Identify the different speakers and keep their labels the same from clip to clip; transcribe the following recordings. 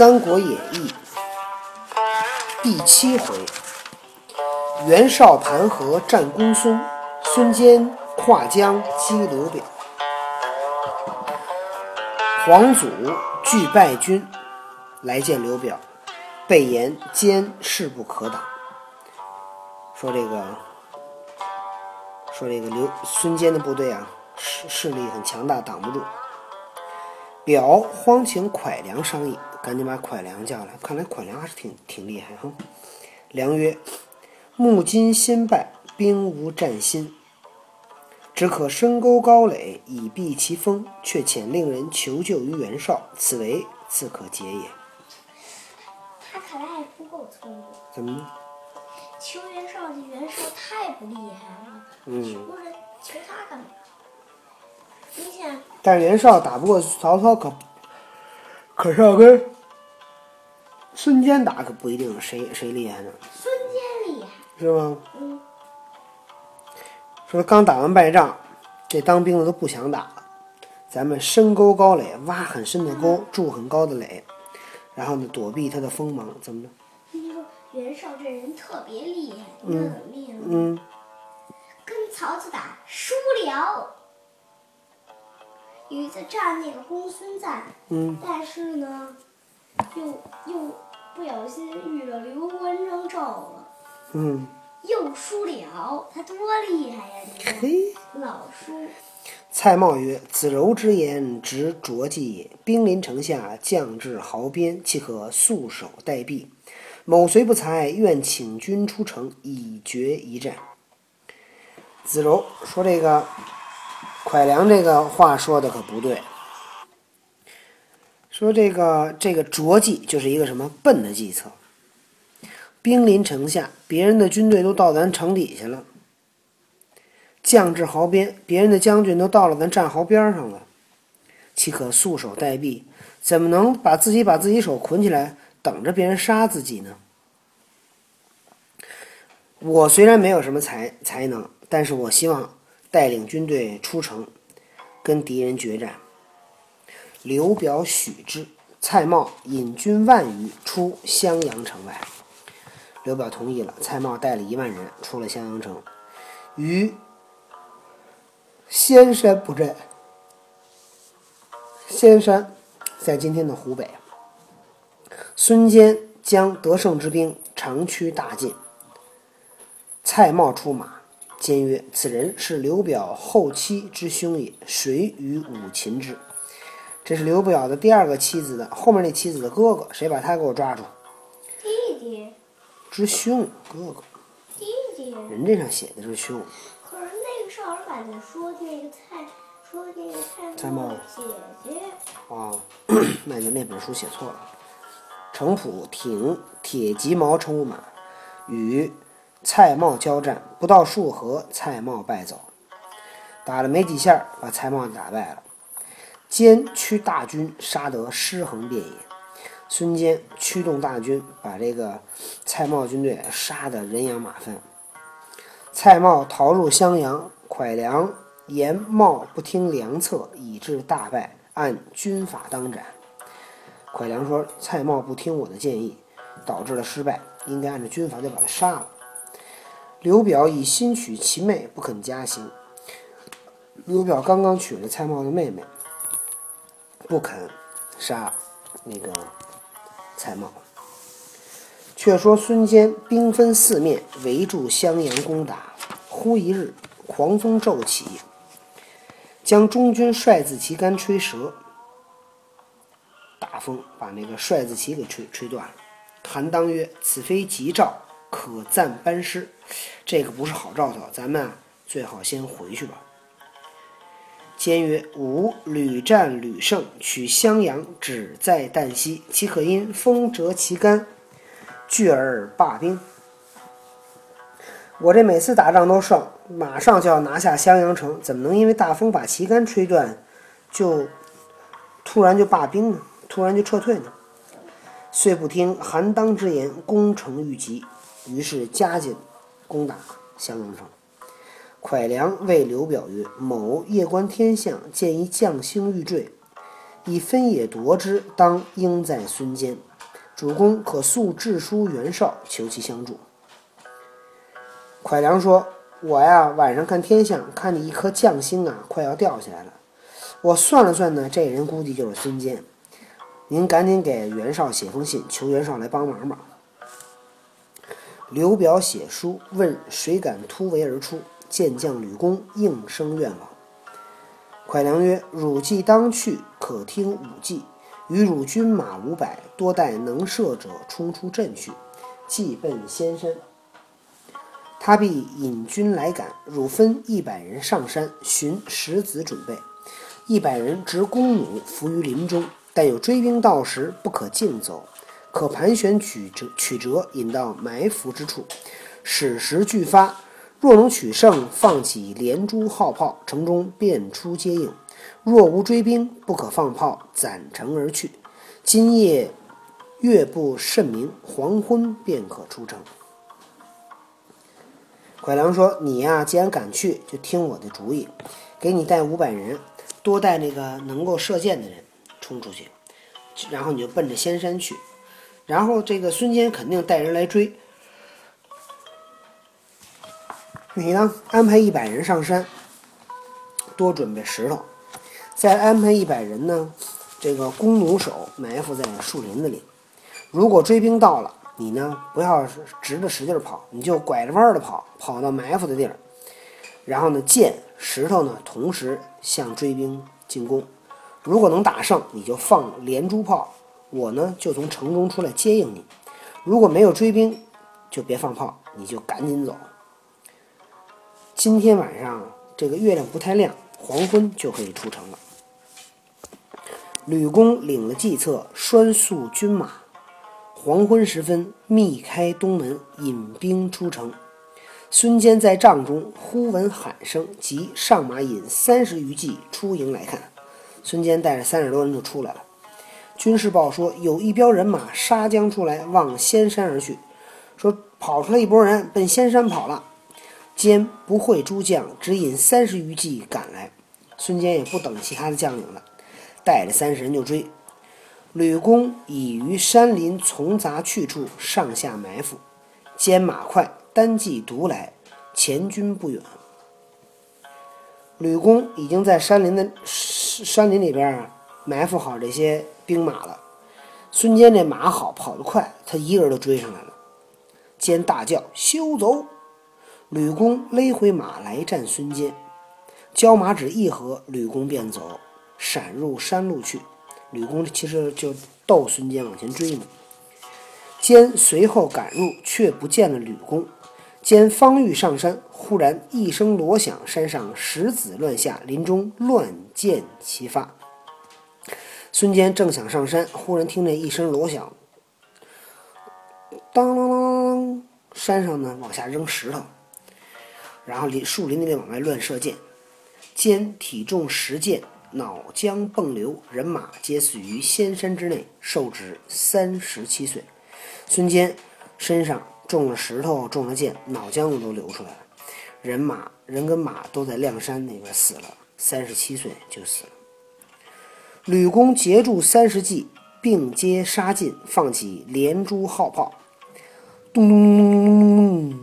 Speaker 1: 三国演义》第七回：袁绍盘河战公孙，孙坚跨江击刘表。黄祖拒败军，来见刘表，备言坚势不可挡。说这个，说这个刘孙坚的部队啊，势势力很强大，挡不住。表慌请蒯良商议，赶紧把蒯良叫来。看来蒯良还是挺挺厉害哈。良曰：“木金先败，兵无战心，只可深沟高垒以避其锋，却遣令人求救于袁绍，此为自可解也。
Speaker 2: 他看来还不够聪明。
Speaker 1: 怎么呢？
Speaker 2: 求袁绍，这袁绍太不厉害了。
Speaker 1: 嗯，
Speaker 2: 求人求他干嘛？你想，
Speaker 1: 但是袁绍打不过曹操，可可是要跟孙坚打，可不一定谁谁厉害呢，
Speaker 2: 孙坚厉害。
Speaker 1: 是吗？
Speaker 2: 嗯，
Speaker 1: 说刚打完败仗，这当兵的都不想打了。咱们深沟高垒，挖很深的沟，筑很高的垒，然后呢躲避他的锋芒，怎么着？
Speaker 2: 你说袁绍这人特别厉害，你知道怎么厉害吗？
Speaker 1: 嗯，
Speaker 2: 跟曹操打输了。有一次战那个公孙瓒，
Speaker 1: 嗯，
Speaker 2: 但是呢，又又不小心遇着刘关张赵了，
Speaker 1: 嗯，
Speaker 2: 又输了。他多厉害呀！
Speaker 1: 嘿。
Speaker 2: 老输。
Speaker 1: 蔡瑁曰：“子柔之言，直拙计也。兵临城下，将至壕边，岂可束手待毙？某虽不才，愿请君出城，以决一战。”子柔说：“这个蒯良这个话说的可不对。说这个这个拙计就是一个什么笨的计策。兵临城下，别人的军队都到咱城底下了。”将至壕边，别人的将军都到了咱战壕边上了，岂可束手待毙？怎么能把自己把自己手捆起来，等着别人杀自己呢？我虽然没有什么才才能，但是我希望带领军队出城，跟敌人决战。刘表许之，蔡瑁引军万余出襄阳城外。刘表同意了，蔡瑁带了一万人出了襄阳城，于仙山布阵。仙山在今天的湖北。孙坚将得胜之兵长驱大进。蔡瑁出马，坚曰：“此人是刘表后妻之兄也，谁与吾擒之？”这是刘表的第二个妻子的后面那妻子的哥哥，谁把他给我抓住？
Speaker 2: 弟弟，
Speaker 1: 之兄，哥哥，
Speaker 2: 弟弟。
Speaker 1: 人这上写的是兄。
Speaker 2: 可是那个少儿版的说那个蔡，说那个蔡
Speaker 1: 蔡瑁
Speaker 2: 瑁的姐姐。
Speaker 1: 啊，那就那本书写错了。程普挺铁骑毛乘务马，与蔡瑁交战，不到数合，蔡瑁败走。打了没几下，把蔡瑁打败了。坚驱大军，杀得尸横遍野。孙坚驱动大军，把这个蔡瑁军队杀得人仰马翻。蔡瑁逃入襄阳，蒯良言瑁不听良策，以致大败，按军法当斩。蒯良说：“蔡瑁不听我的建议，导致了失败，应该按照军法就把他杀了。”刘表以新娶其妹，不肯加刑。刘表刚刚娶了蔡瑁的妹妹，不肯杀那个蔡瑁。却说孙坚兵分四面围住襄阳攻打。忽一日，狂风骤起，将中军帅字旗杆吹折。大风把那个帅字旗给吹吹断了。韩当曰：“此非吉兆，可暂班师。这个不是好兆头，咱们啊最好先回去吧。”坚曰：“吾屡战屡胜，取襄阳只在旦夕，岂可因风折旗杆，拒而罢兵？我这每次打仗都胜，马上就要拿下襄阳城，怎么能因为大风把旗杆吹断，就突然就罢兵呢？突然就撤退呢？”遂不听韩当之言，攻城愈急，于是加紧攻打襄阳城。蒯良谓刘表曰：“某夜观天象，见一将星欲坠，以分野夺之，当应在孙坚。主公可速致书袁绍，求其相助。蒯良说：“我呀，晚上看天象，看见一颗将星啊，快要掉下来了。我算了算呢，这人估计就是孙坚。您赶紧给袁绍写封信，求袁绍来帮忙吧。”刘表写书问谁敢突围而出，见将吕公应声愿往。蒯良曰：“汝既当去，可听吾计，与汝军马五百，多带能射者冲出阵去，即奔仙山。他必引军来赶，汝分一百人上山寻石子准备，一百人执弓弩伏于林中，但有追兵到时，不可径走。”可盘旋曲折，曲折引到埋伏之处，使时俱发。若能取胜，放起连珠号炮，城中便出接应；若无追兵，不可放炮，攒城而去。今夜月不甚明，黄昏便可出城。蒯良说：“你呀，既然敢去，就听我的主意，给你带五百人，多带那个能够射箭的人冲出去，然后你就奔着仙山去。”然后这个孙坚肯定带人来追，你呢安排一百人上山，多准备石头，再安排一百人呢，这个弓弩手埋伏在树林子里。如果追兵到了，你呢不要直着使劲跑，你就拐着弯的跑，跑到埋伏的地儿，然后呢箭石头呢同时向追兵进攻。如果能打胜，你就放连珠炮。我呢，就从城中出来接应你。如果没有追兵，就别放炮，你就赶紧走。今天晚上这个月亮不太亮，黄昏就可以出城了。吕公领了计策，拴束军马。黄昏时分，密开东门，引兵出城。孙坚在帐中，忽闻喊声，即上马引三十余骑出营来看。孙坚带着三十多人就出来了。军事报说，有一彪人马杀将出来，往仙山而去。说跑出来一拨人，奔仙山跑了。坚不会诸将，只引三十余骑赶来。孙坚也不等其他的将领了，带着三十人就追。吕公已于山林丛杂去处上下埋伏，坚马快，单骑独来，前军不远。吕公已经在山林的山林里边埋伏好这些。兵马了，孙坚这马好，跑得快，他一个人都追上来了。坚大叫：“休走！”吕公勒回马来战孙坚，交马只一合，吕公便走，闪入山路去。吕公其实就逗孙坚往前追呢。坚随后赶入，却不见了吕公。坚方欲上山，忽然一声锣响，山上石子乱下，林中乱箭齐发。孙坚正想上山，忽然听见一声锣响，当当当当，山上呢往下扔石头，然后林树林里往外乱射箭。坚体重十箭，脑浆迸流，人马皆死于仙山之内，寿止三十七岁。孙坚身上中了石头，中了箭，脑浆子都流出来了，人马人跟马都在亮山那边死了，三十七岁就死了。吕公截住三十骑，并接杀进，放起连珠号炮，咚咚咚咚咚咚。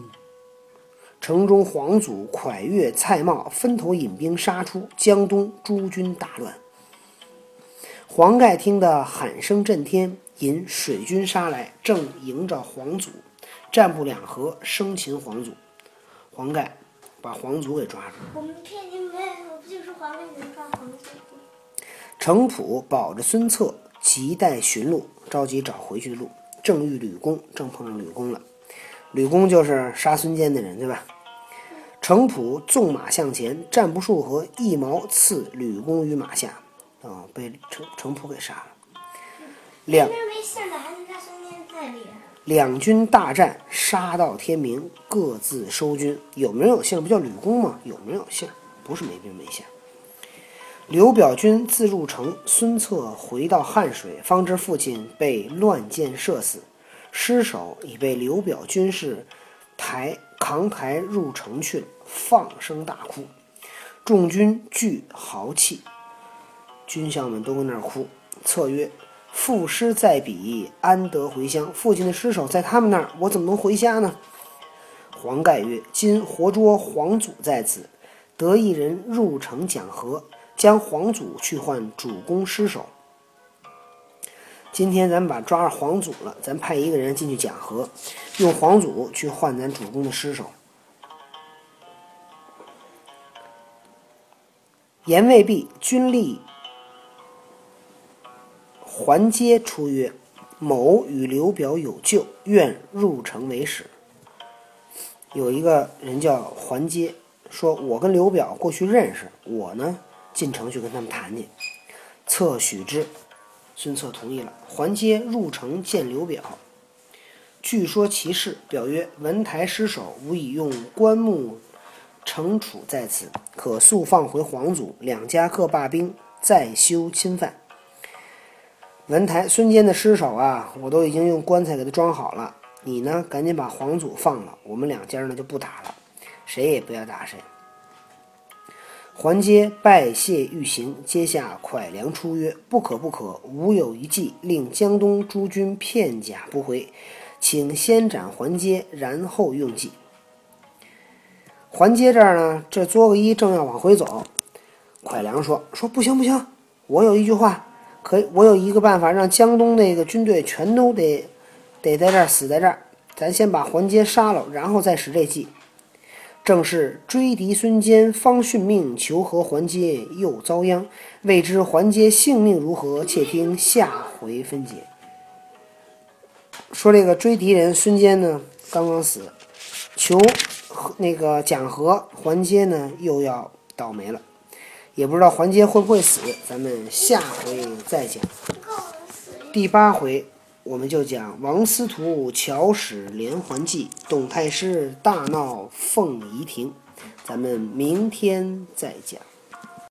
Speaker 1: 城中黄祖、蒯越、蔡瑁分头引兵杀出，江东诸军大乱。黄盖听得喊声震天，引水军杀来，正迎着黄祖，战不两合，生擒黄祖。黄盖把黄祖给抓住。
Speaker 2: 我们骗你们，我不就是黄盖能抓黄祖？
Speaker 1: 程普保着孙策，急待寻路，着急找回去的路。正遇吕公，正碰上吕公了。吕公就是杀孙坚的人，对吧？程普纵马向前，战不数合，一矛刺吕公于马下，啊，被程程普给杀了。两两军大战，杀到天明，各自收军。有名有姓，不叫吕公吗？有名有姓，不是没名没姓。刘表军自入城，孙策回到汉水，方知父亲被乱箭射死，尸首已被刘表军士抬扛抬入城去了，放声大哭，众军俱豪气，军将们都跟那儿哭。策曰：“父尸在彼，安得回乡？父亲的尸首在他们那儿，我怎么能回家呢？黄盖曰：“今活捉皇祖在此，得一人入城讲和，将皇祖去换主公尸首。今天咱们把抓着皇祖了，咱派一个人进去讲和，用皇祖去换咱主公的尸首。”言未毕，军吏还阶出曰：“某与刘表有旧，愿入城为使。”有一个人叫还阶，说：“我跟刘表过去认识，我呢进城去跟他们谈去。”策许之，孙策同意了。还阶入城见刘表，据说其事。表曰：“文台失守，吾已用棺木。”惩处在此，可速放回皇祖，两家各罢兵，再修侵犯。文台、孙坚的尸首啊，我都已经用棺材给他装好了。你呢，赶紧把皇祖放了，我们两家呢就不打了，谁也不要打谁。桓阶拜谢欲行，阶下蒯良出曰：“不可不可，吾有一计，令江东诸军片甲不回，请先斩桓阶，然后用计。”桓阶这儿呢，这作个揖，正要往回走，蒯良说：“说不行不行，我有一句话，可以，我有一个办法，让江东那个军队全都得得在这儿死在这儿。咱先把桓阶杀了，然后再使这计。正是追敌孙坚方殉命，求和还接又遭殃。未知还接性命如何？且听下回分解。”说这个追敌人孙坚呢，刚刚死，求。那个讲和还接呢，又要倒霉了，也不知道还接会不会死，咱们下回再讲。第八回我们就讲王司徒巧使连环计，董太师大闹凤仪亭，咱们明天再讲。